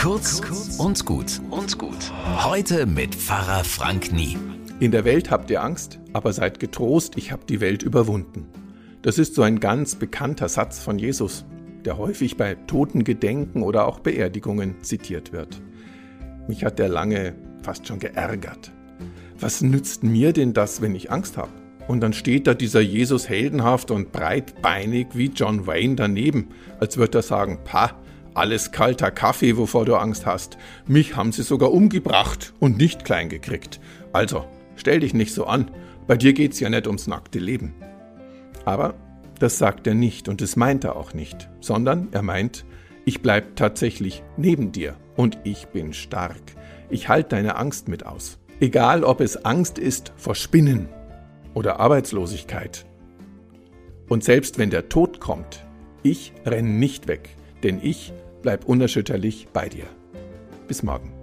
Kurz und gut und gut. Heute mit Pfarrer Frank Nie. In der Welt habt ihr Angst, aber seid getrost, ich habe die Welt überwunden. Das ist so ein ganz bekannter Satz von Jesus, der häufig bei Totengedenken oder auch Beerdigungen zitiert wird. Mich hat der lange fast schon geärgert. Was nützt mir denn das, wenn ich Angst habe? Und dann steht da dieser Jesus heldenhaft und breitbeinig wie John Wayne daneben, als würde er sagen, pa, alles kalter Kaffee, wovor du Angst hast. Mich haben sie sogar umgebracht und nicht klein gekriegt. Also, stell dich nicht so an. Bei dir geht's ja nicht ums nackte Leben. Aber das sagt er nicht und das meint er auch nicht, sondern er meint, ich bleib tatsächlich neben dir und ich bin stark. Ich halte deine Angst mit aus. Egal, ob es Angst ist vor Spinnen oder Arbeitslosigkeit. Und selbst wenn der Tod kommt, ich renne nicht weg, denn ich bleib unerschütterlich bei dir. Bis morgen.